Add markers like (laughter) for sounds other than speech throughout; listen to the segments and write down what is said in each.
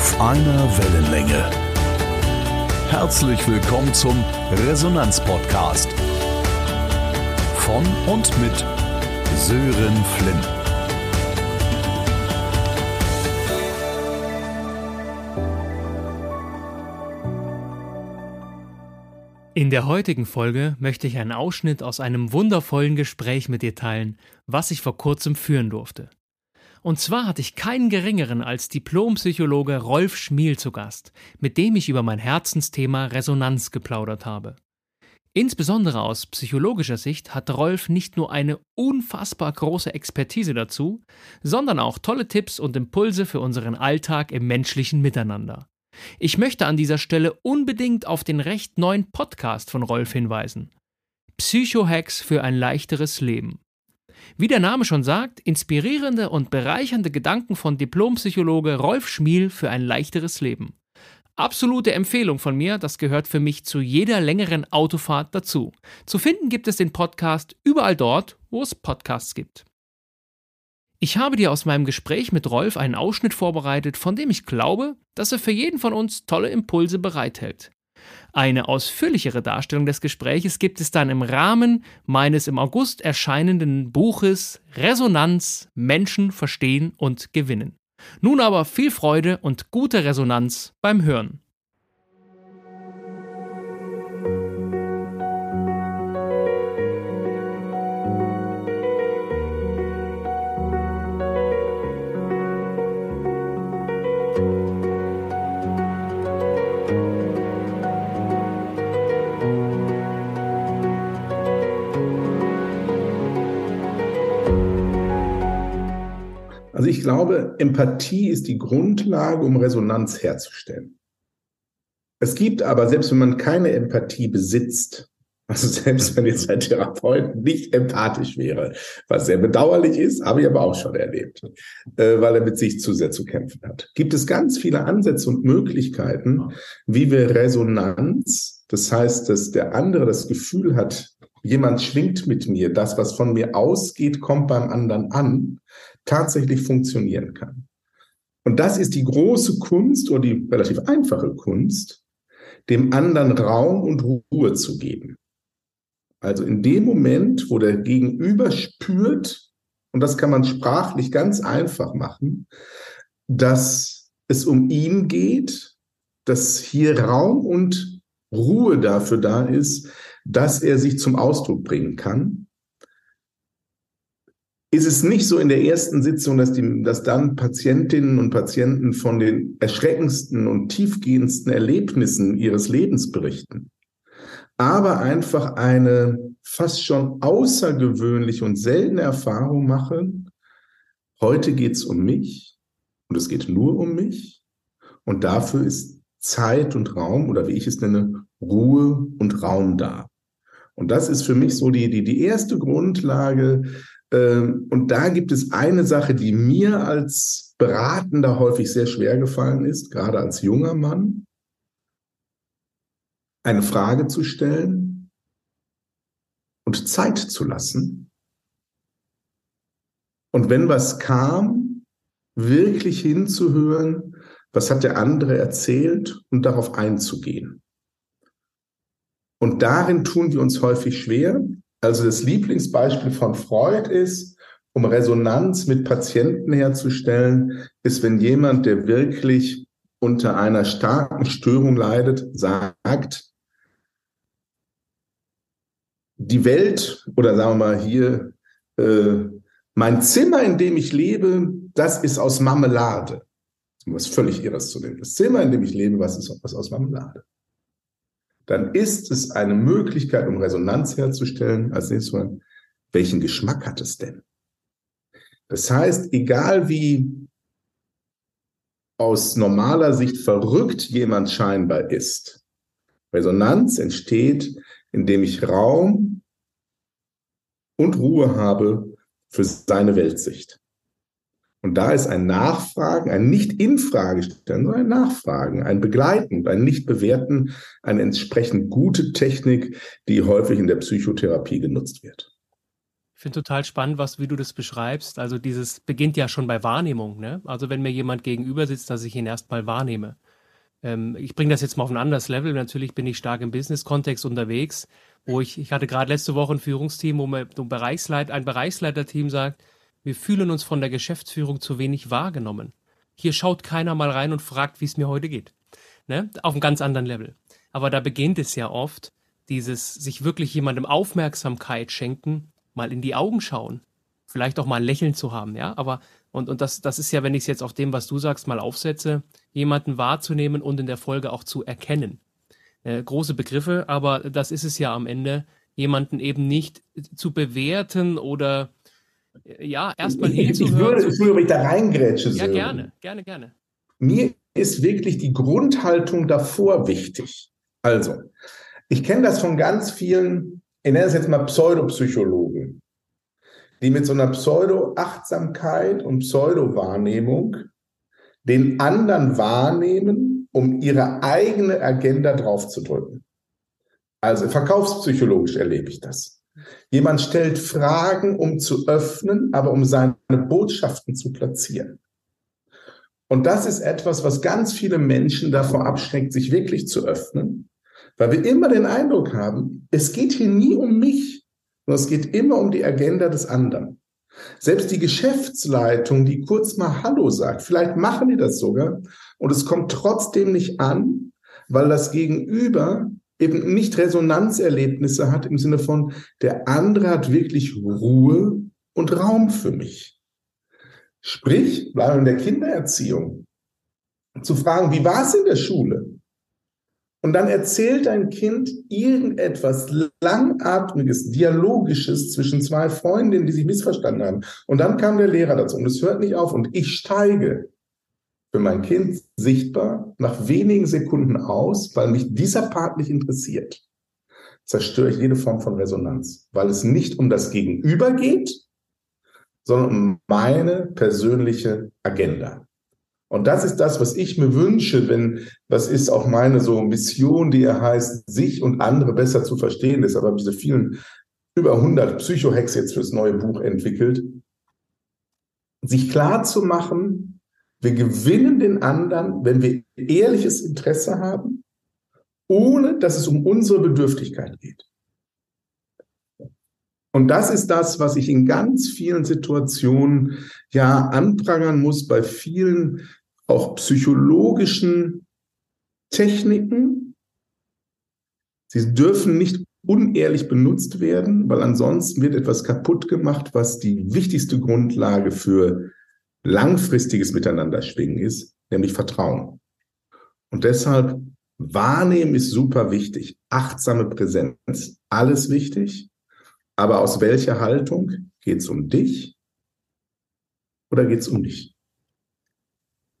Auf einer Wellenlänge. Herzlich willkommen zum Resonanz-Podcast. Von und mit Sören Flint. In der heutigen Folge möchte ich einen Ausschnitt aus einem wundervollen Gespräch mit dir teilen, was ich vor kurzem führen durfte. Und zwar hatte ich keinen geringeren als Diplompsychologe Rolf Schmiel zu Gast, mit dem ich über mein Herzensthema Resonanz geplaudert habe. Insbesondere aus psychologischer Sicht hat Rolf nicht nur eine unfassbar große Expertise dazu, sondern auch tolle Tipps und Impulse für unseren Alltag im menschlichen Miteinander. Ich möchte an dieser Stelle unbedingt auf den recht neuen Podcast von Rolf hinweisen. Psychohacks für ein leichteres Leben. Wie der Name schon sagt, inspirierende und bereichernde Gedanken von Diplompsychologe Rolf Schmiel für ein leichteres Leben. Absolute Empfehlung von mir, das gehört für mich zu jeder längeren Autofahrt dazu. Zu finden gibt es den Podcast überall dort, wo es Podcasts gibt. Ich habe dir aus meinem Gespräch mit Rolf einen Ausschnitt vorbereitet, von dem ich glaube, dass er für jeden von uns tolle Impulse bereithält. Eine ausführlichere Darstellung des Gespräches gibt es dann im Rahmen meines im August erscheinenden Buches Resonanz Menschen verstehen und gewinnen. Nun aber viel Freude und gute Resonanz beim Hören. Also ich glaube, Empathie ist die Grundlage, um Resonanz herzustellen. Es gibt aber, selbst wenn man keine Empathie besitzt, also selbst wenn jetzt ein Therapeut nicht empathisch wäre, was sehr bedauerlich ist, habe ich aber auch schon erlebt, äh, weil er mit sich zu sehr zu kämpfen hat, gibt es ganz viele Ansätze und Möglichkeiten, wie wir Resonanz, das heißt, dass der andere das Gefühl hat, jemand schwingt mit mir, das, was von mir ausgeht, kommt beim anderen an, tatsächlich funktionieren kann. Und das ist die große Kunst oder die relativ einfache Kunst, dem anderen Raum und Ruhe zu geben. Also in dem Moment, wo der Gegenüber spürt, und das kann man sprachlich ganz einfach machen, dass es um ihn geht, dass hier Raum und Ruhe dafür da ist, dass er sich zum Ausdruck bringen kann, ist es nicht so in der ersten Sitzung, dass, die, dass dann Patientinnen und Patienten von den erschreckendsten und tiefgehendsten Erlebnissen ihres Lebens berichten, aber einfach eine fast schon außergewöhnliche und seltene Erfahrung machen. Heute geht es um mich und es geht nur um mich und dafür ist Zeit und Raum oder wie ich es nenne, Ruhe und Raum da. Und das ist für mich so die, die, die erste Grundlage, und da gibt es eine Sache, die mir als Beratender häufig sehr schwer gefallen ist, gerade als junger Mann, eine Frage zu stellen und Zeit zu lassen. Und wenn was kam, wirklich hinzuhören, was hat der andere erzählt und darauf einzugehen. Und darin tun wir uns häufig schwer, also das Lieblingsbeispiel von Freud ist, um Resonanz mit Patienten herzustellen, ist, wenn jemand, der wirklich unter einer starken Störung leidet, sagt, die Welt oder sagen wir mal hier, äh, mein Zimmer, in dem ich lebe, das ist aus Marmelade. Was völlig irres zu nehmen. Das Zimmer, in dem ich lebe, was ist was aus Marmelade? Dann ist es eine Möglichkeit, um Resonanz herzustellen. Als nächstes mal, welchen Geschmack hat es denn? Das heißt, egal wie aus normaler Sicht verrückt jemand scheinbar ist, Resonanz entsteht, indem ich Raum und Ruhe habe für seine Weltsicht. Und da ist ein Nachfragen, ein nicht in Frage stellen, sondern ein Nachfragen, ein Begleiten, ein nicht bewerten, eine entsprechend gute Technik, die häufig in der Psychotherapie genutzt wird. Ich finde total spannend, was, wie du das beschreibst. Also dieses beginnt ja schon bei Wahrnehmung. Ne? Also wenn mir jemand gegenüber sitzt, dass ich ihn erstmal wahrnehme. Ähm, ich bringe das jetzt mal auf ein anderes Level. Natürlich bin ich stark im Business-Kontext unterwegs, wo ich, ich hatte gerade letzte Woche ein Führungsteam, wo mir ein, Bereichsleit, ein Bereichsleiterteam sagt, wir fühlen uns von der Geschäftsführung zu wenig wahrgenommen. Hier schaut keiner mal rein und fragt, wie es mir heute geht. Ne? Auf einem ganz anderen Level. Aber da beginnt es ja oft, dieses sich wirklich jemandem Aufmerksamkeit schenken, mal in die Augen schauen, vielleicht auch mal ein Lächeln zu haben, ja, aber und, und das, das ist ja, wenn ich es jetzt auf dem, was du sagst, mal aufsetze, jemanden wahrzunehmen und in der Folge auch zu erkennen. Äh, große Begriffe, aber das ist es ja am Ende, jemanden eben nicht zu bewerten oder ja, erstmal hinzuhören. Ich würde, ich würde mich da reingrätschen. Ja, gerne, gerne, gerne. Mir ist wirklich die Grundhaltung davor wichtig. Also, ich kenne das von ganz vielen, ich nenne es jetzt mal Pseudopsychologen, die mit so einer Pseudo-Achtsamkeit und Pseudo-Wahrnehmung den anderen wahrnehmen, um ihre eigene Agenda draufzudrücken. Also verkaufspsychologisch erlebe ich das. Jemand stellt Fragen, um zu öffnen, aber um seine Botschaften zu platzieren. Und das ist etwas, was ganz viele Menschen davor abschreckt, sich wirklich zu öffnen, weil wir immer den Eindruck haben, es geht hier nie um mich, sondern es geht immer um die Agenda des anderen. Selbst die Geschäftsleitung, die kurz mal Hallo sagt, vielleicht machen die das sogar und es kommt trotzdem nicht an, weil das Gegenüber eben nicht Resonanzerlebnisse hat im Sinne von, der andere hat wirklich Ruhe und Raum für mich. Sprich, bleiben in der Kindererziehung, zu fragen, wie war es in der Schule? Und dann erzählt ein Kind irgendetwas Langatmiges, Dialogisches zwischen zwei Freundinnen, die sich missverstanden haben. Und dann kam der Lehrer dazu und es hört nicht auf und ich steige für mein Kind sichtbar nach wenigen Sekunden aus, weil mich dieser Part nicht interessiert. Zerstöre ich jede Form von Resonanz, weil es nicht um das Gegenüber geht, sondern um meine persönliche Agenda. Und das ist das, was ich mir wünsche, wenn, das ist auch meine so Mission, die er heißt, sich und andere besser zu verstehen. Deshalb habe ich diese vielen, über 100 Psychohacks jetzt fürs neue Buch entwickelt. Sich klar zu machen, wir gewinnen den anderen, wenn wir ehrliches Interesse haben, ohne dass es um unsere Bedürftigkeit geht. Und das ist das, was ich in ganz vielen Situationen ja anprangern muss, bei vielen auch psychologischen Techniken. Sie dürfen nicht unehrlich benutzt werden, weil ansonsten wird etwas kaputt gemacht, was die wichtigste Grundlage für langfristiges Miteinanderschwingen ist, nämlich Vertrauen. Und deshalb wahrnehmen ist super wichtig. Achtsame Präsenz, alles wichtig. Aber aus welcher Haltung? Geht es um dich oder geht es um dich?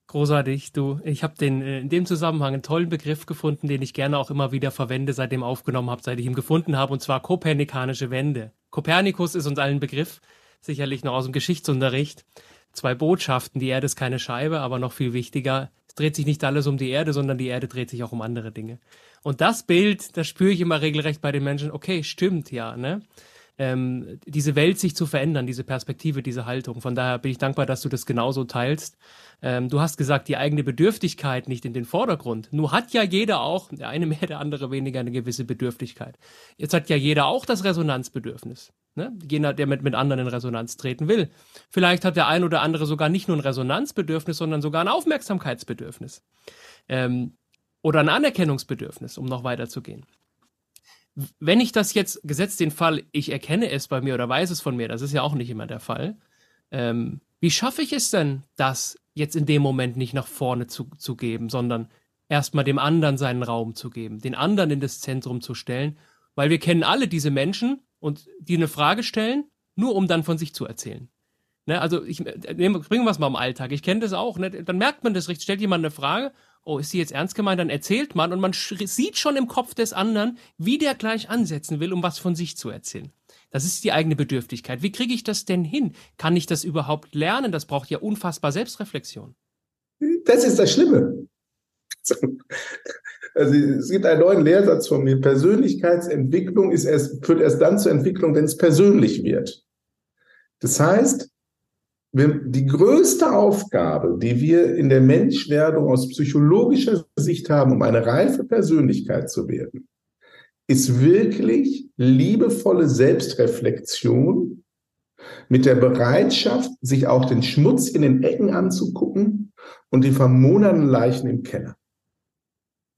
Großartig, du. Ich habe den äh, in dem Zusammenhang einen tollen Begriff gefunden, den ich gerne auch immer wieder verwende, seitdem aufgenommen habe, seit ich ihn gefunden habe, und zwar kopernikanische Wende. Kopernikus ist uns allen Begriff, sicherlich noch aus dem Geschichtsunterricht. Zwei Botschaften, die Erde ist keine Scheibe, aber noch viel wichtiger, es dreht sich nicht alles um die Erde, sondern die Erde dreht sich auch um andere Dinge. Und das Bild, das spüre ich immer regelrecht bei den Menschen, okay, stimmt ja, ne? ähm, diese Welt sich zu verändern, diese Perspektive, diese Haltung. Von daher bin ich dankbar, dass du das genauso teilst. Ähm, du hast gesagt, die eigene Bedürftigkeit nicht in den Vordergrund. Nur hat ja jeder auch, der eine mehr, der andere weniger, eine gewisse Bedürftigkeit. Jetzt hat ja jeder auch das Resonanzbedürfnis. Ne? Jener, der mit, mit anderen in Resonanz treten will. Vielleicht hat der ein oder andere sogar nicht nur ein Resonanzbedürfnis, sondern sogar ein Aufmerksamkeitsbedürfnis. Ähm, oder ein Anerkennungsbedürfnis, um noch weiterzugehen wenn ich das jetzt, gesetzt den Fall, ich erkenne es bei mir oder weiß es von mir, das ist ja auch nicht immer der Fall, ähm, wie schaffe ich es denn, das jetzt in dem Moment nicht nach vorne zu, zu geben, sondern erstmal dem anderen seinen Raum zu geben, den anderen in das Zentrum zu stellen, weil wir kennen alle diese Menschen und die eine Frage stellen, nur um dann von sich zu erzählen. Ne, also ich bringen wir es mal im Alltag. Ich kenne das auch. Ne? Dann merkt man das richtig. Stellt jemand eine Frage oh, ist sie jetzt ernst gemeint? Dann erzählt man und man sieht schon im Kopf des anderen, wie der gleich ansetzen will, um was von sich zu erzählen. Das ist die eigene Bedürftigkeit. Wie kriege ich das denn hin? Kann ich das überhaupt lernen? Das braucht ja unfassbar Selbstreflexion. Das ist das Schlimme. (laughs) Also es gibt einen neuen Lehrsatz von mir. Persönlichkeitsentwicklung ist erst, führt erst dann zur Entwicklung, wenn es persönlich wird. Das heißt, die größte Aufgabe, die wir in der Menschwerdung aus psychologischer Sicht haben, um eine reife Persönlichkeit zu werden, ist wirklich liebevolle Selbstreflexion mit der Bereitschaft, sich auch den Schmutz in den Ecken anzugucken und die vermodernden Leichen im Keller.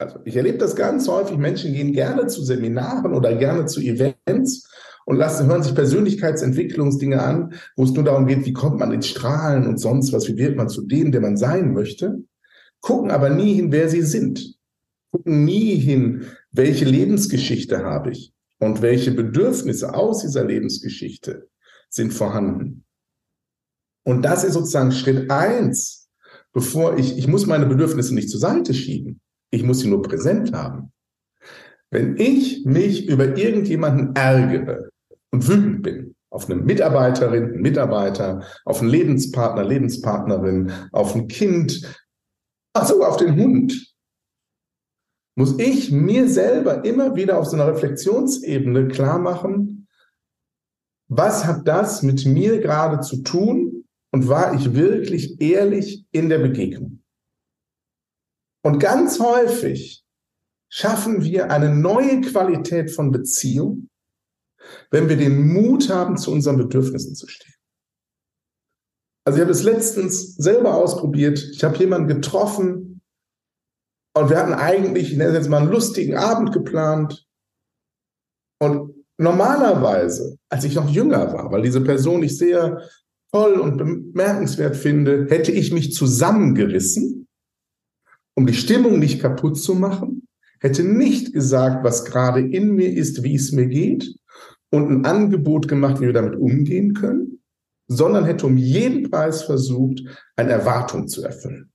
Also ich erlebe das ganz häufig. Menschen gehen gerne zu Seminaren oder gerne zu Events und lassen, hören sich Persönlichkeitsentwicklungsdinge an, wo es nur darum geht, wie kommt man ins Strahlen und sonst was, wie wird man zu dem, der man sein möchte, gucken aber nie hin, wer sie sind, gucken nie hin, welche Lebensgeschichte habe ich und welche Bedürfnisse aus dieser Lebensgeschichte sind vorhanden. Und das ist sozusagen Schritt eins, bevor ich, ich muss meine Bedürfnisse nicht zur Seite schieben. Ich muss sie nur präsent haben. Wenn ich mich über irgendjemanden ärgere und wütend bin, auf eine Mitarbeiterin, einen Mitarbeiter, auf einen Lebenspartner, Lebenspartnerin, auf ein Kind, ach sogar auf den Hund, muss ich mir selber immer wieder auf so einer Reflexionsebene klar machen, was hat das mit mir gerade zu tun und war ich wirklich ehrlich in der Begegnung? Und ganz häufig schaffen wir eine neue Qualität von Beziehung, wenn wir den Mut haben, zu unseren Bedürfnissen zu stehen. Also ich habe es letztens selber ausprobiert. Ich habe jemanden getroffen und wir hatten eigentlich, ich nenne es jetzt mal einen lustigen Abend geplant. Und normalerweise, als ich noch jünger war, weil diese Person ich sehr toll und bemerkenswert finde, hätte ich mich zusammengerissen, um die Stimmung nicht kaputt zu machen, hätte nicht gesagt, was gerade in mir ist, wie es mir geht, und ein Angebot gemacht, wie wir damit umgehen können, sondern hätte um jeden Preis versucht, eine Erwartung zu erfüllen.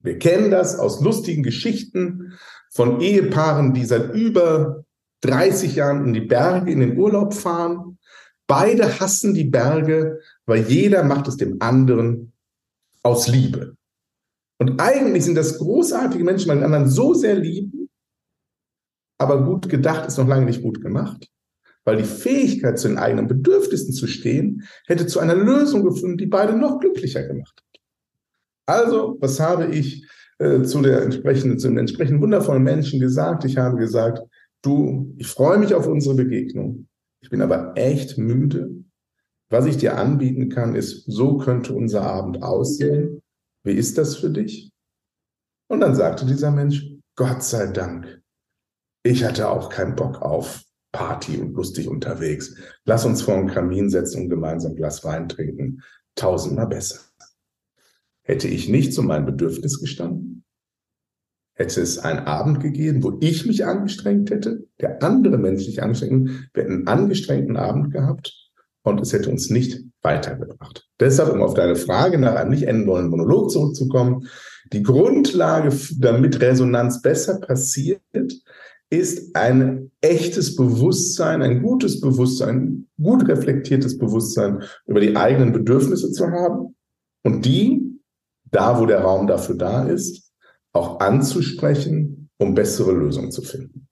Wir kennen das aus lustigen Geschichten von Ehepaaren, die seit über 30 Jahren in die Berge in den Urlaub fahren. Beide hassen die Berge, weil jeder macht es dem anderen aus Liebe. Und eigentlich sind das großartige Menschen, weil den anderen so sehr lieben, aber gut gedacht ist noch lange nicht gut gemacht, weil die Fähigkeit, zu den eigenen Bedürfnissen zu stehen, hätte zu einer Lösung gefunden, die beide noch glücklicher gemacht hat. Also, was habe ich äh, zu, der entsprechenden, zu dem entsprechenden wundervollen Menschen gesagt? Ich habe gesagt, du, ich freue mich auf unsere Begegnung. Ich bin aber echt müde. Was ich dir anbieten kann, ist, so könnte unser Abend aussehen. Wie ist das für dich? Und dann sagte dieser Mensch, Gott sei Dank, ich hatte auch keinen Bock auf Party und lustig unterwegs. Lass uns vor den Kamin setzen und gemeinsam ein Glas Wein trinken. Tausendmal besser. Hätte ich nicht zu meinem Bedürfnis gestanden? Hätte es einen Abend gegeben, wo ich mich angestrengt hätte, der andere Mensch sich angestrengt, wir hätten einen angestrengten Abend gehabt und es hätte uns nicht weitergebracht. Deshalb, um auf deine Frage nach einem nicht enden wollenden Monolog zurückzukommen, die Grundlage, damit Resonanz besser passiert, ist ein echtes Bewusstsein, ein gutes Bewusstsein, gut reflektiertes Bewusstsein über die eigenen Bedürfnisse zu haben und die, da wo der Raum dafür da ist, auch anzusprechen, um bessere Lösungen zu finden.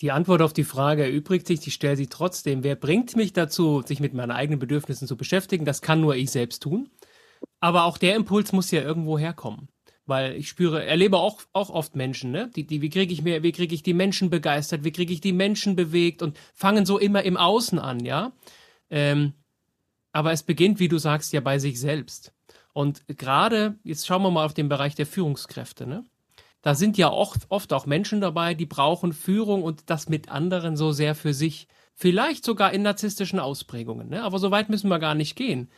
Die Antwort auf die Frage erübrigt sich, ich stelle sie trotzdem. Wer bringt mich dazu, sich mit meinen eigenen Bedürfnissen zu beschäftigen? Das kann nur ich selbst tun. Aber auch der Impuls muss ja irgendwo herkommen weil ich spüre, erlebe auch, auch oft Menschen, ne? Die, die, wie kriege ich mir, wie kriege ich die Menschen begeistert, wie kriege ich die Menschen bewegt und fangen so immer im Außen an, ja. Ähm, aber es beginnt, wie du sagst, ja bei sich selbst. Und gerade, jetzt schauen wir mal auf den Bereich der Führungskräfte, ne? Da sind ja oft, oft auch Menschen dabei, die brauchen Führung und das mit anderen so sehr für sich. Vielleicht sogar in narzisstischen Ausprägungen, ne? Aber so weit müssen wir gar nicht gehen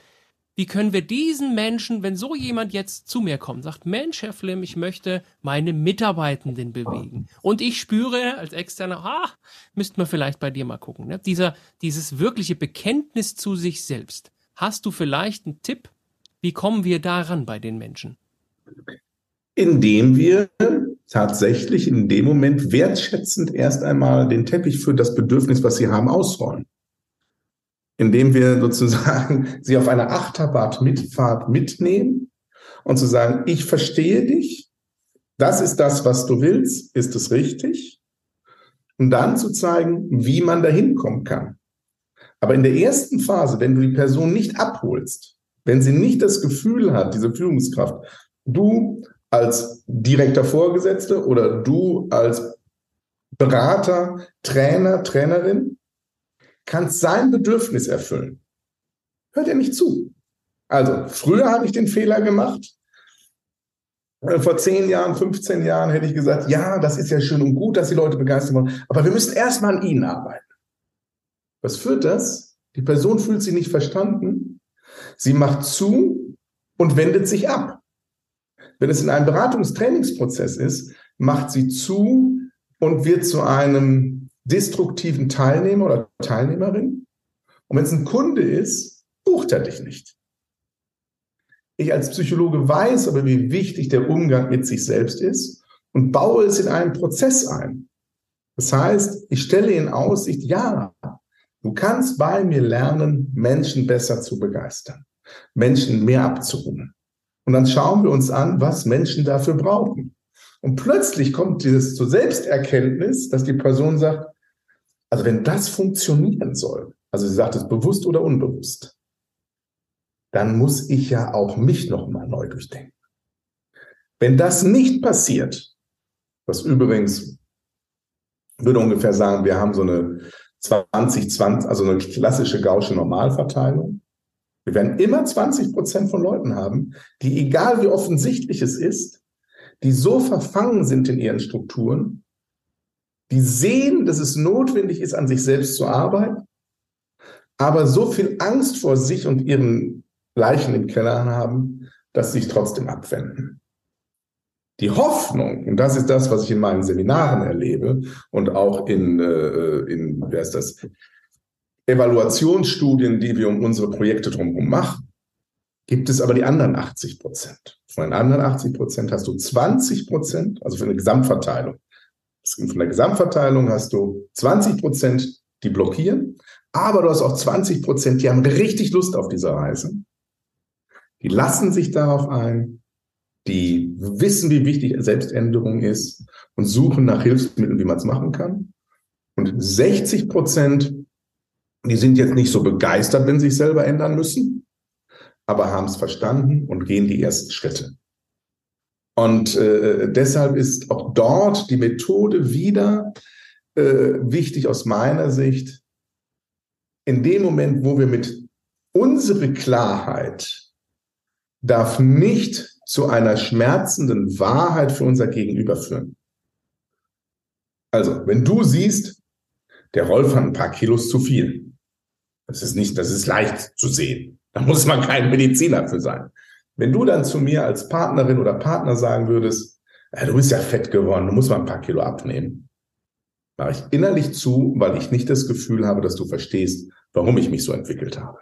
wie können wir diesen Menschen, wenn so jemand jetzt zu mir kommt, sagt, Mensch, Herr Flimm, ich möchte meine Mitarbeitenden bewegen. Und ich spüre als Externer, ah, müssten wir vielleicht bei dir mal gucken. Ne? Dieser, dieses wirkliche Bekenntnis zu sich selbst. Hast du vielleicht einen Tipp? Wie kommen wir daran bei den Menschen? Indem wir tatsächlich in dem Moment wertschätzend erst einmal den Teppich für das Bedürfnis, was sie haben, ausrollen indem wir sozusagen (laughs) sie auf einer Achterbahn-Mitfahrt mitnehmen und zu sagen, ich verstehe dich, das ist das, was du willst, ist es richtig? Und dann zu zeigen, wie man da hinkommen kann. Aber in der ersten Phase, wenn du die Person nicht abholst, wenn sie nicht das Gefühl hat, diese Führungskraft, du als direkter Vorgesetzte oder du als Berater, Trainer, Trainerin, kannst sein Bedürfnis erfüllen. Hört er nicht zu. Also, früher habe ich den Fehler gemacht. Äh, vor zehn Jahren, 15 Jahren hätte ich gesagt, ja, das ist ja schön und gut, dass die Leute begeistert wollen, aber wir müssen erstmal an ihnen arbeiten. Was führt das? Die Person fühlt sich nicht verstanden. Sie macht zu und wendet sich ab. Wenn es in einem Beratungstrainingsprozess ist, macht sie zu und wird zu einem destruktiven Teilnehmer oder Teilnehmerin. Und wenn es ein Kunde ist, bucht er dich nicht. Ich als Psychologe weiß aber, wie wichtig der Umgang mit sich selbst ist und baue es in einen Prozess ein. Das heißt, ich stelle in Aussicht, ja, du kannst bei mir lernen, Menschen besser zu begeistern, Menschen mehr abzuholen. Und dann schauen wir uns an, was Menschen dafür brauchen. Und plötzlich kommt dieses zur Selbsterkenntnis, dass die Person sagt, also wenn das funktionieren soll, also sie sagt es bewusst oder unbewusst, dann muss ich ja auch mich nochmal neu durchdenken. Wenn das nicht passiert, was übrigens würde ungefähr sagen, wir haben so eine 20, 20, also eine klassische gausche Normalverteilung. Wir werden immer 20 Prozent von Leuten haben, die, egal wie offensichtlich es ist, die so verfangen sind in ihren Strukturen, die sehen, dass es notwendig ist, an sich selbst zu arbeiten, aber so viel Angst vor sich und ihren Leichen im Keller haben, dass sie sich trotzdem abwenden. Die Hoffnung, und das ist das, was ich in meinen Seminaren erlebe und auch in, äh, in wer ist das, Evaluationsstudien, die wir um unsere Projekte drumherum machen, gibt es aber die anderen 80 Prozent. Von den anderen 80 Prozent hast du 20 Prozent, also für eine Gesamtverteilung. Von der Gesamtverteilung hast du 20 Prozent, die blockieren, aber du hast auch 20 Prozent, die haben richtig Lust auf diese Reise die lassen sich darauf ein, die wissen, wie wichtig Selbständerung ist und suchen nach Hilfsmitteln, wie man es machen kann. Und 60 Prozent, die sind jetzt nicht so begeistert, wenn sie sich selber ändern müssen, aber haben es verstanden und gehen die ersten Schritte. Und äh, deshalb ist auch dort die Methode wieder äh, wichtig aus meiner Sicht. In dem Moment, wo wir mit unserer Klarheit darf nicht zu einer schmerzenden Wahrheit für unser Gegenüber führen. Also, wenn du siehst, der Rolf hat ein paar Kilos zu viel. Das ist nicht, das ist leicht zu sehen. Da muss man kein Mediziner für sein. Wenn du dann zu mir als Partnerin oder Partner sagen würdest, ja, du bist ja fett geworden, du musst mal ein paar Kilo abnehmen, mache ich innerlich zu, weil ich nicht das Gefühl habe, dass du verstehst, warum ich mich so entwickelt habe.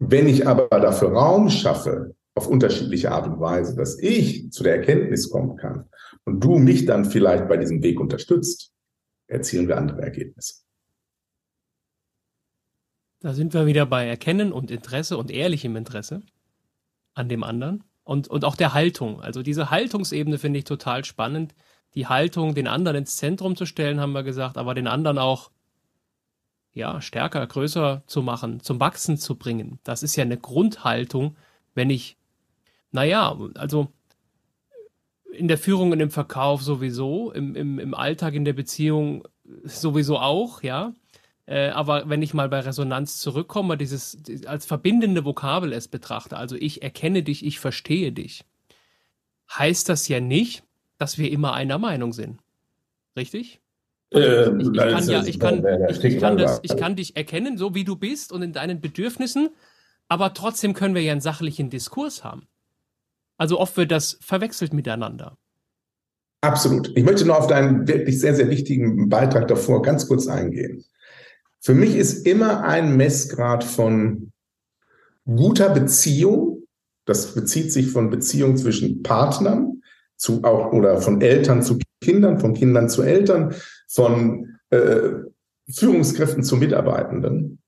Wenn ich aber dafür Raum schaffe, auf unterschiedliche Art und Weise, dass ich zu der Erkenntnis kommen kann und du mich dann vielleicht bei diesem Weg unterstützt, erzielen wir andere Ergebnisse. Da sind wir wieder bei Erkennen und Interesse und ehrlichem Interesse an dem anderen und, und auch der Haltung. Also diese Haltungsebene finde ich total spannend. Die Haltung, den anderen ins Zentrum zu stellen, haben wir gesagt, aber den anderen auch ja, stärker, größer zu machen, zum Wachsen zu bringen. Das ist ja eine Grundhaltung, wenn ich, naja, also in der Führung und im Verkauf sowieso, im, im, im Alltag, in der Beziehung sowieso auch, ja. Äh, aber wenn ich mal bei Resonanz zurückkomme, dieses als verbindende Vokabel es betrachte, also ich erkenne dich, ich verstehe dich, heißt das ja nicht, dass wir immer einer Meinung sind. Richtig? Ich, ich, kann ja, ich kann, ich, ich, kann das, ich kann dich erkennen, so wie du bist und in deinen Bedürfnissen, aber trotzdem können wir ja einen sachlichen Diskurs haben. Also oft wird das verwechselt miteinander. Absolut. Ich möchte noch auf deinen wirklich sehr, sehr wichtigen Beitrag davor ganz kurz eingehen. Für mich ist immer ein Messgrad von guter Beziehung, das bezieht sich von Beziehung zwischen Partnern zu auch oder von Eltern zu Kindern, von Kindern zu Eltern, von äh, Führungskräften zu Mitarbeitenden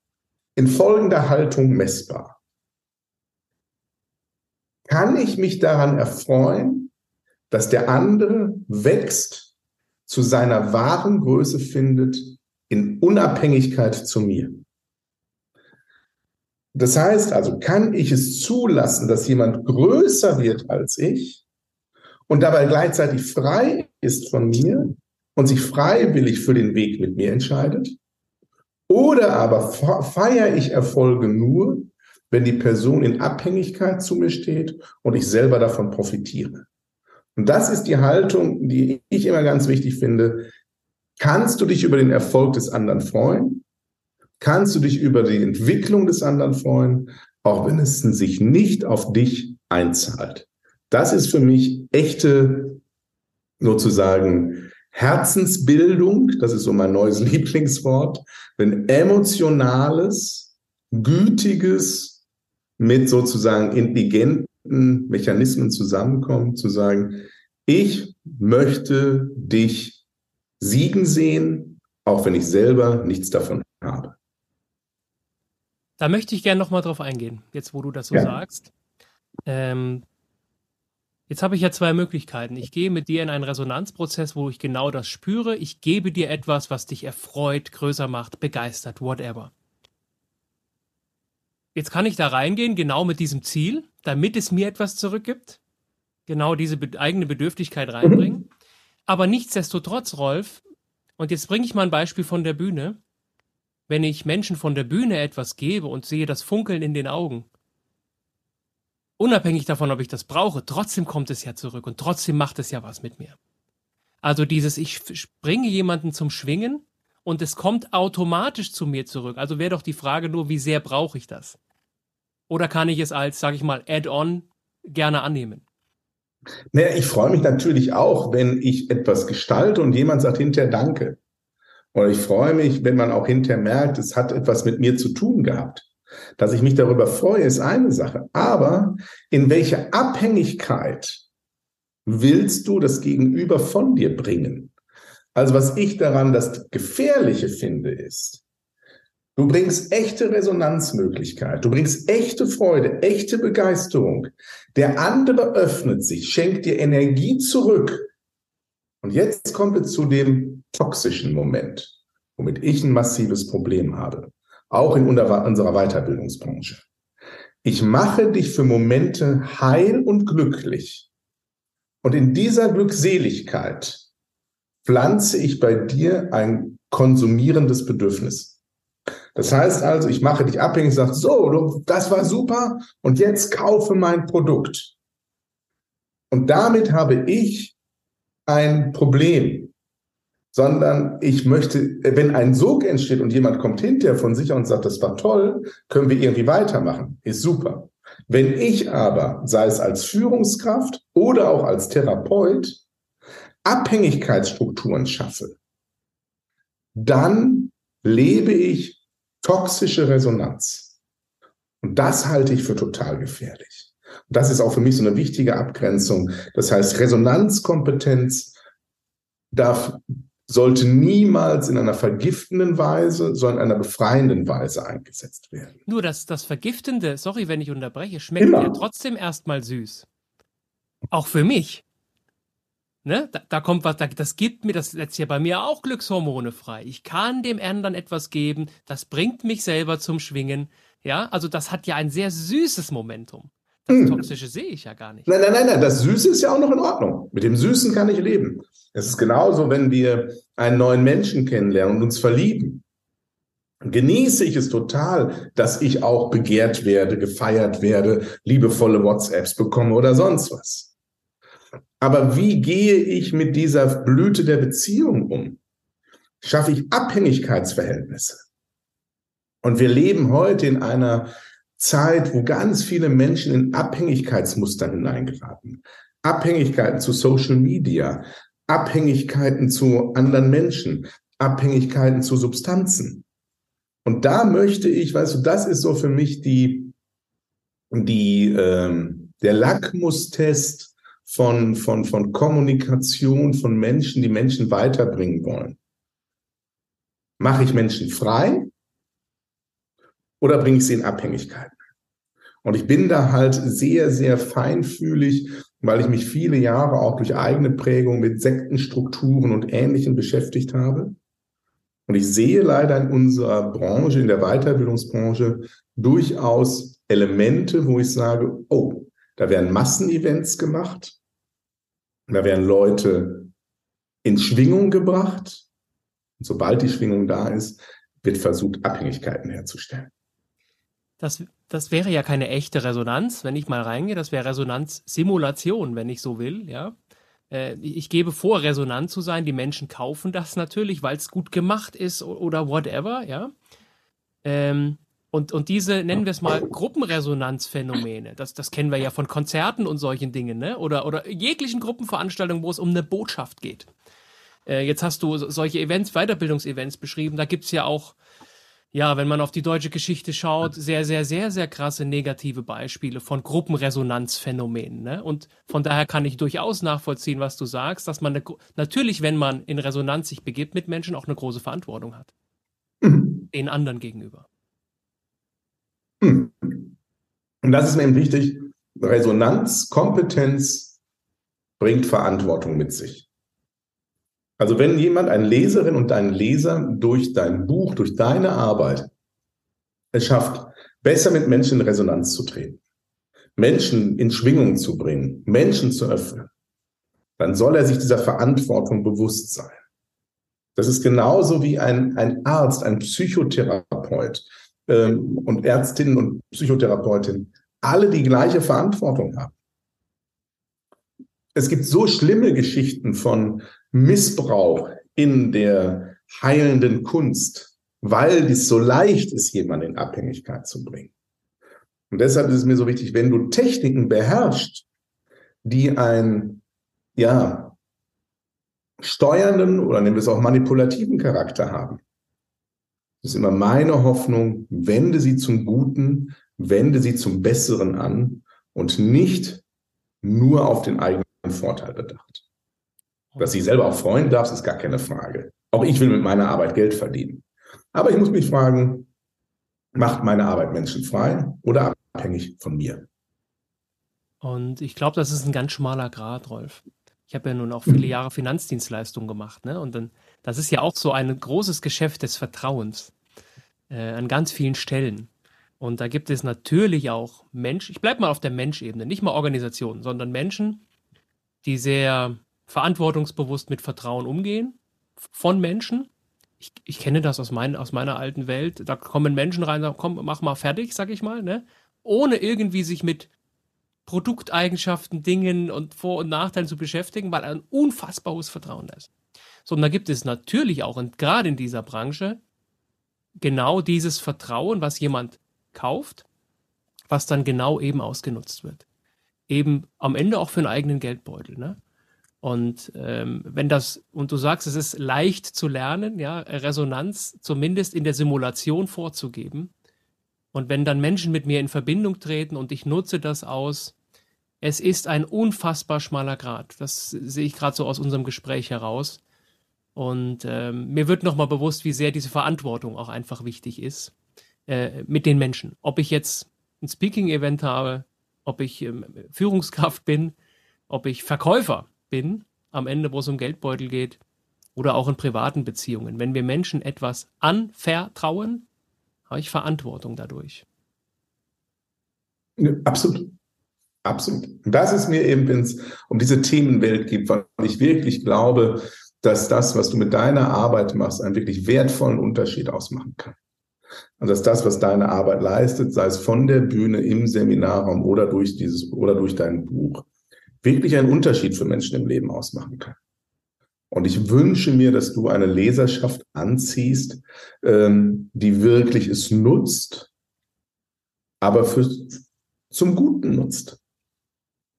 in folgender Haltung messbar. Kann ich mich daran erfreuen, dass der andere wächst, zu seiner wahren Größe findet in Unabhängigkeit zu mir. Das heißt also, kann ich es zulassen, dass jemand größer wird als ich und dabei gleichzeitig frei ist von mir und sich freiwillig für den Weg mit mir entscheidet? Oder aber feiere ich Erfolge nur, wenn die Person in Abhängigkeit zu mir steht und ich selber davon profitiere? Und das ist die Haltung, die ich immer ganz wichtig finde. Kannst du dich über den Erfolg des anderen freuen? kannst du dich über die Entwicklung des anderen freuen, auch wenn es sich nicht auf dich einzahlt. Das ist für mich echte, sozusagen, Herzensbildung. Das ist so mein neues (laughs) Lieblingswort. Wenn emotionales, gütiges mit sozusagen intelligenten Mechanismen zusammenkommt, zu sagen, ich möchte dich siegen sehen, auch wenn ich selber nichts davon habe. Da möchte ich gerne nochmal drauf eingehen, jetzt wo du das so ja. sagst. Ähm, jetzt habe ich ja zwei Möglichkeiten. Ich gehe mit dir in einen Resonanzprozess, wo ich genau das spüre. Ich gebe dir etwas, was dich erfreut, größer macht, begeistert, whatever. Jetzt kann ich da reingehen, genau mit diesem Ziel, damit es mir etwas zurückgibt. Genau diese be eigene Bedürftigkeit reinbringen. Aber nichtsdestotrotz, Rolf, und jetzt bringe ich mal ein Beispiel von der Bühne wenn ich Menschen von der Bühne etwas gebe und sehe das Funkeln in den Augen, unabhängig davon, ob ich das brauche, trotzdem kommt es ja zurück und trotzdem macht es ja was mit mir. Also dieses, ich bringe jemanden zum Schwingen und es kommt automatisch zu mir zurück. Also wäre doch die Frage nur, wie sehr brauche ich das? Oder kann ich es als, sage ich mal, Add-on gerne annehmen? Naja, ich freue mich natürlich auch, wenn ich etwas gestalte und jemand sagt hinterher Danke. Und ich freue mich, wenn man auch hinterher merkt, es hat etwas mit mir zu tun gehabt. Dass ich mich darüber freue, ist eine Sache. Aber in welche Abhängigkeit willst du das Gegenüber von dir bringen? Also was ich daran das Gefährliche finde, ist, du bringst echte Resonanzmöglichkeit, du bringst echte Freude, echte Begeisterung. Der andere öffnet sich, schenkt dir Energie zurück. Und jetzt kommen wir zu dem toxischen Moment, womit ich ein massives Problem habe, auch in unserer Weiterbildungsbranche. Ich mache dich für Momente heil und glücklich. Und in dieser Glückseligkeit pflanze ich bei dir ein konsumierendes Bedürfnis. Das heißt also, ich mache dich abhängig, sage, so, das war super und jetzt kaufe mein Produkt. Und damit habe ich ein Problem sondern ich möchte, wenn ein Sog entsteht und jemand kommt hinterher von sich und sagt, das war toll, können wir irgendwie weitermachen, ist super. Wenn ich aber, sei es als Führungskraft oder auch als Therapeut, Abhängigkeitsstrukturen schaffe, dann lebe ich toxische Resonanz. Und das halte ich für total gefährlich. Und das ist auch für mich so eine wichtige Abgrenzung. Das heißt, Resonanzkompetenz darf sollte niemals in einer vergiftenden Weise, sondern in einer befreienden Weise eingesetzt werden. Nur das, das Vergiftende, sorry, wenn ich unterbreche, schmeckt Immer. ja trotzdem erstmal süß. Auch für mich. Ne? Da, da kommt was, das gibt mir, das setzt ja bei mir auch Glückshormone frei. Ich kann dem anderen etwas geben, das bringt mich selber zum Schwingen. Ja, also das hat ja ein sehr süßes Momentum. Das hm. Toxische sehe ich ja gar nicht. Nein, nein, nein, nein, das Süße ist ja auch noch in Ordnung. Mit dem Süßen kann ich leben. Es ist genauso, wenn wir einen neuen Menschen kennenlernen und uns verlieben. Genieße ich es total, dass ich auch begehrt werde, gefeiert werde, liebevolle WhatsApps bekomme oder sonst was. Aber wie gehe ich mit dieser Blüte der Beziehung um? Schaffe ich Abhängigkeitsverhältnisse? Und wir leben heute in einer Zeit, wo ganz viele Menschen in Abhängigkeitsmuster hineingeraten. Abhängigkeiten zu Social Media, Abhängigkeiten zu anderen Menschen, Abhängigkeiten zu Substanzen. Und da möchte ich, weißt du, das ist so für mich die, die, ähm, der Lackmustest von, von, von Kommunikation von Menschen, die Menschen weiterbringen wollen. Mache ich Menschen frei oder bringe ich sie in Abhängigkeiten? Und ich bin da halt sehr, sehr feinfühlig, weil ich mich viele Jahre auch durch eigene Prägung mit Sektenstrukturen und Ähnlichem beschäftigt habe. Und ich sehe leider in unserer Branche, in der Weiterbildungsbranche, durchaus Elemente, wo ich sage, oh, da werden Massenevents gemacht, da werden Leute in Schwingung gebracht. Und sobald die Schwingung da ist, wird versucht, Abhängigkeiten herzustellen. Das, das wäre ja keine echte Resonanz, wenn ich mal reingehe. Das wäre Resonanzsimulation, wenn ich so will, ja. Äh, ich gebe vor, resonant zu sein. Die Menschen kaufen das natürlich, weil es gut gemacht ist oder whatever, ja. Ähm, und, und diese, nennen wir es mal, Gruppenresonanzphänomene, das, das kennen wir ja von Konzerten und solchen Dingen, ne? Oder, oder jeglichen Gruppenveranstaltungen, wo es um eine Botschaft geht. Äh, jetzt hast du solche Events, Weiterbildungsevents beschrieben, da gibt's ja auch, ja, wenn man auf die deutsche Geschichte schaut, sehr, sehr, sehr, sehr krasse negative Beispiele von Gruppenresonanzphänomenen. Ne? Und von daher kann ich durchaus nachvollziehen, was du sagst, dass man eine, natürlich, wenn man in Resonanz sich begibt mit Menschen, auch eine große Verantwortung hat. Mhm. Den anderen gegenüber. Hm. Und das ist mir eben wichtig. Resonanz, Kompetenz bringt Verantwortung mit sich. Also wenn jemand, eine Leserin und ein Leser durch dein Buch, durch deine Arbeit es schafft, besser mit Menschen in Resonanz zu treten, Menschen in Schwingung zu bringen, Menschen zu öffnen, dann soll er sich dieser Verantwortung bewusst sein. Das ist genauso wie ein, ein Arzt, ein Psychotherapeut, ähm, und Ärztinnen und Psychotherapeutinnen alle die gleiche Verantwortung haben. Es gibt so schlimme Geschichten von Missbrauch in der heilenden Kunst, weil es so leicht ist, jemanden in Abhängigkeit zu bringen. Und deshalb ist es mir so wichtig, wenn du Techniken beherrschst, die einen, ja, steuernden oder nehmen wir es auch manipulativen Charakter haben, das ist immer meine Hoffnung, wende sie zum Guten, wende sie zum Besseren an und nicht nur auf den eigenen Vorteil bedacht. Dass ich selber auch freuen darf, ist gar keine Frage. Auch ich will mit meiner Arbeit Geld verdienen. Aber ich muss mich fragen, macht meine Arbeit Menschen frei oder abhängig von mir? Und ich glaube, das ist ein ganz schmaler Grad, Rolf. Ich habe ja nun auch viele (clears throat) Jahre Finanzdienstleistungen gemacht, ne? Und dann, das ist ja auch so ein großes Geschäft des Vertrauens äh, an ganz vielen Stellen. Und da gibt es natürlich auch Menschen, ich bleibe mal auf der Menschebene, nicht mal Organisationen, sondern Menschen, die sehr verantwortungsbewusst mit Vertrauen umgehen, von Menschen. Ich, ich kenne das aus, mein, aus meiner alten Welt. Da kommen Menschen rein sagen, komm, mach mal fertig, sag ich mal, ne? Ohne irgendwie sich mit Produkteigenschaften, Dingen und Vor- und Nachteilen zu beschäftigen, weil ein unfassbar hohes Vertrauen da ist. So, und da gibt es natürlich auch, und gerade in dieser Branche, genau dieses Vertrauen, was jemand kauft, was dann genau eben ausgenutzt wird. Eben am Ende auch für einen eigenen Geldbeutel. Ne? Und ähm, wenn das, und du sagst, es ist leicht zu lernen, ja, Resonanz zumindest in der Simulation vorzugeben. Und wenn dann Menschen mit mir in Verbindung treten und ich nutze das aus, es ist ein unfassbar schmaler Grad. Das sehe ich gerade so aus unserem Gespräch heraus. Und ähm, mir wird nochmal bewusst, wie sehr diese Verantwortung auch einfach wichtig ist äh, mit den Menschen. Ob ich jetzt ein Speaking-Event habe, ob ich ähm, Führungskraft bin, ob ich Verkäufer bin, am Ende, wo es um Geldbeutel geht, oder auch in privaten Beziehungen. Wenn wir Menschen etwas anvertrauen, habe ich Verantwortung dadurch. Absolut. Absolut. Und das ist mir eben, wenn es um diese Themenwelt geht, weil ich wirklich glaube, dass das, was du mit deiner Arbeit machst, einen wirklich wertvollen Unterschied ausmachen kann. Und dass das, was deine Arbeit leistet, sei es von der Bühne im Seminarraum oder durch dieses oder durch dein Buch, wirklich einen Unterschied für Menschen im Leben ausmachen kann. Und ich wünsche mir, dass du eine Leserschaft anziehst, ähm, die wirklich es nutzt, aber für, zum Guten nutzt.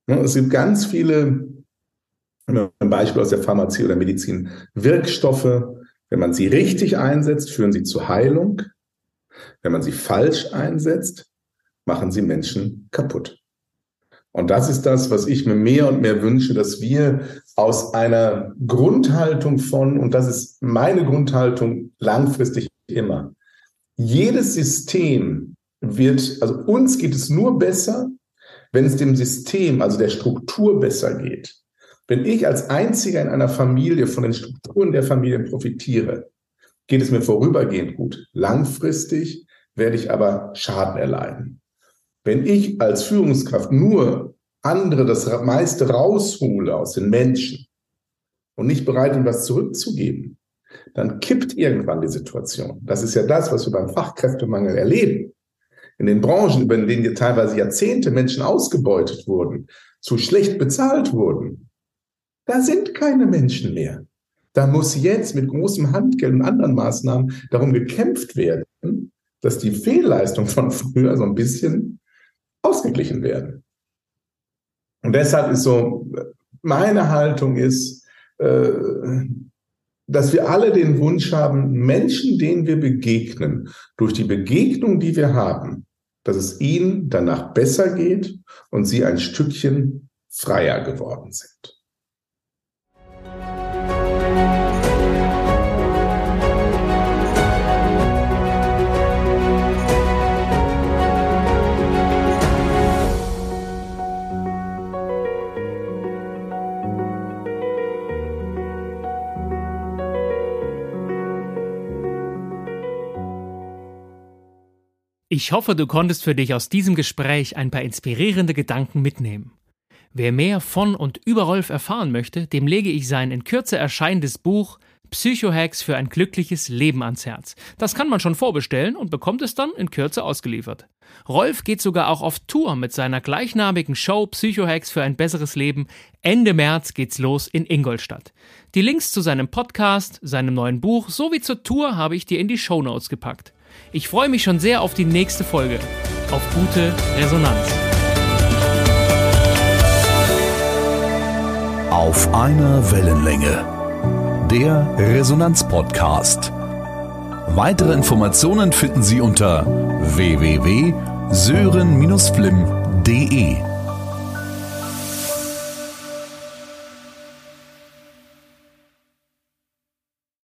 Es gibt ganz viele, ein Beispiel aus der Pharmazie oder Medizin, Wirkstoffe, wenn man sie richtig einsetzt, führen sie zur Heilung. Wenn man sie falsch einsetzt, machen sie Menschen kaputt. Und das ist das, was ich mir mehr und mehr wünsche, dass wir aus einer Grundhaltung von, und das ist meine Grundhaltung langfristig immer, jedes System wird, also uns geht es nur besser, wenn es dem System, also der Struktur besser geht, wenn ich als Einziger in einer Familie von den Strukturen der Familie profitiere, geht es mir vorübergehend gut. Langfristig werde ich aber Schaden erleiden. Wenn ich als Führungskraft nur andere das meiste raushole aus den Menschen und nicht bereit bin, was zurückzugeben, dann kippt irgendwann die Situation. Das ist ja das, was wir beim Fachkräftemangel erleben. In den Branchen, über denen teilweise Jahrzehnte Menschen ausgebeutet wurden, zu schlecht bezahlt wurden, da sind keine Menschen mehr. Da muss jetzt mit großem Handgeld und anderen Maßnahmen darum gekämpft werden, dass die Fehlleistung von früher so ein bisschen ausgeglichen werden. Und deshalb ist so, meine Haltung ist, äh, dass wir alle den Wunsch haben, Menschen, denen wir begegnen, durch die Begegnung, die wir haben, dass es ihnen danach besser geht und sie ein Stückchen freier geworden sind. Ich hoffe, du konntest für dich aus diesem Gespräch ein paar inspirierende Gedanken mitnehmen. Wer mehr von und über Rolf erfahren möchte, dem lege ich sein in Kürze erscheinendes Buch Psychohacks für ein glückliches Leben ans Herz. Das kann man schon vorbestellen und bekommt es dann in Kürze ausgeliefert. Rolf geht sogar auch auf Tour mit seiner gleichnamigen Show Psychohacks für ein besseres Leben. Ende März geht's los in Ingolstadt. Die Links zu seinem Podcast, seinem neuen Buch sowie zur Tour habe ich dir in die Show Notes gepackt. Ich freue mich schon sehr auf die nächste Folge. Auf gute Resonanz. Auf einer Wellenlänge. Der Resonanz-Podcast. Weitere Informationen finden Sie unter www.sören-flimm.de.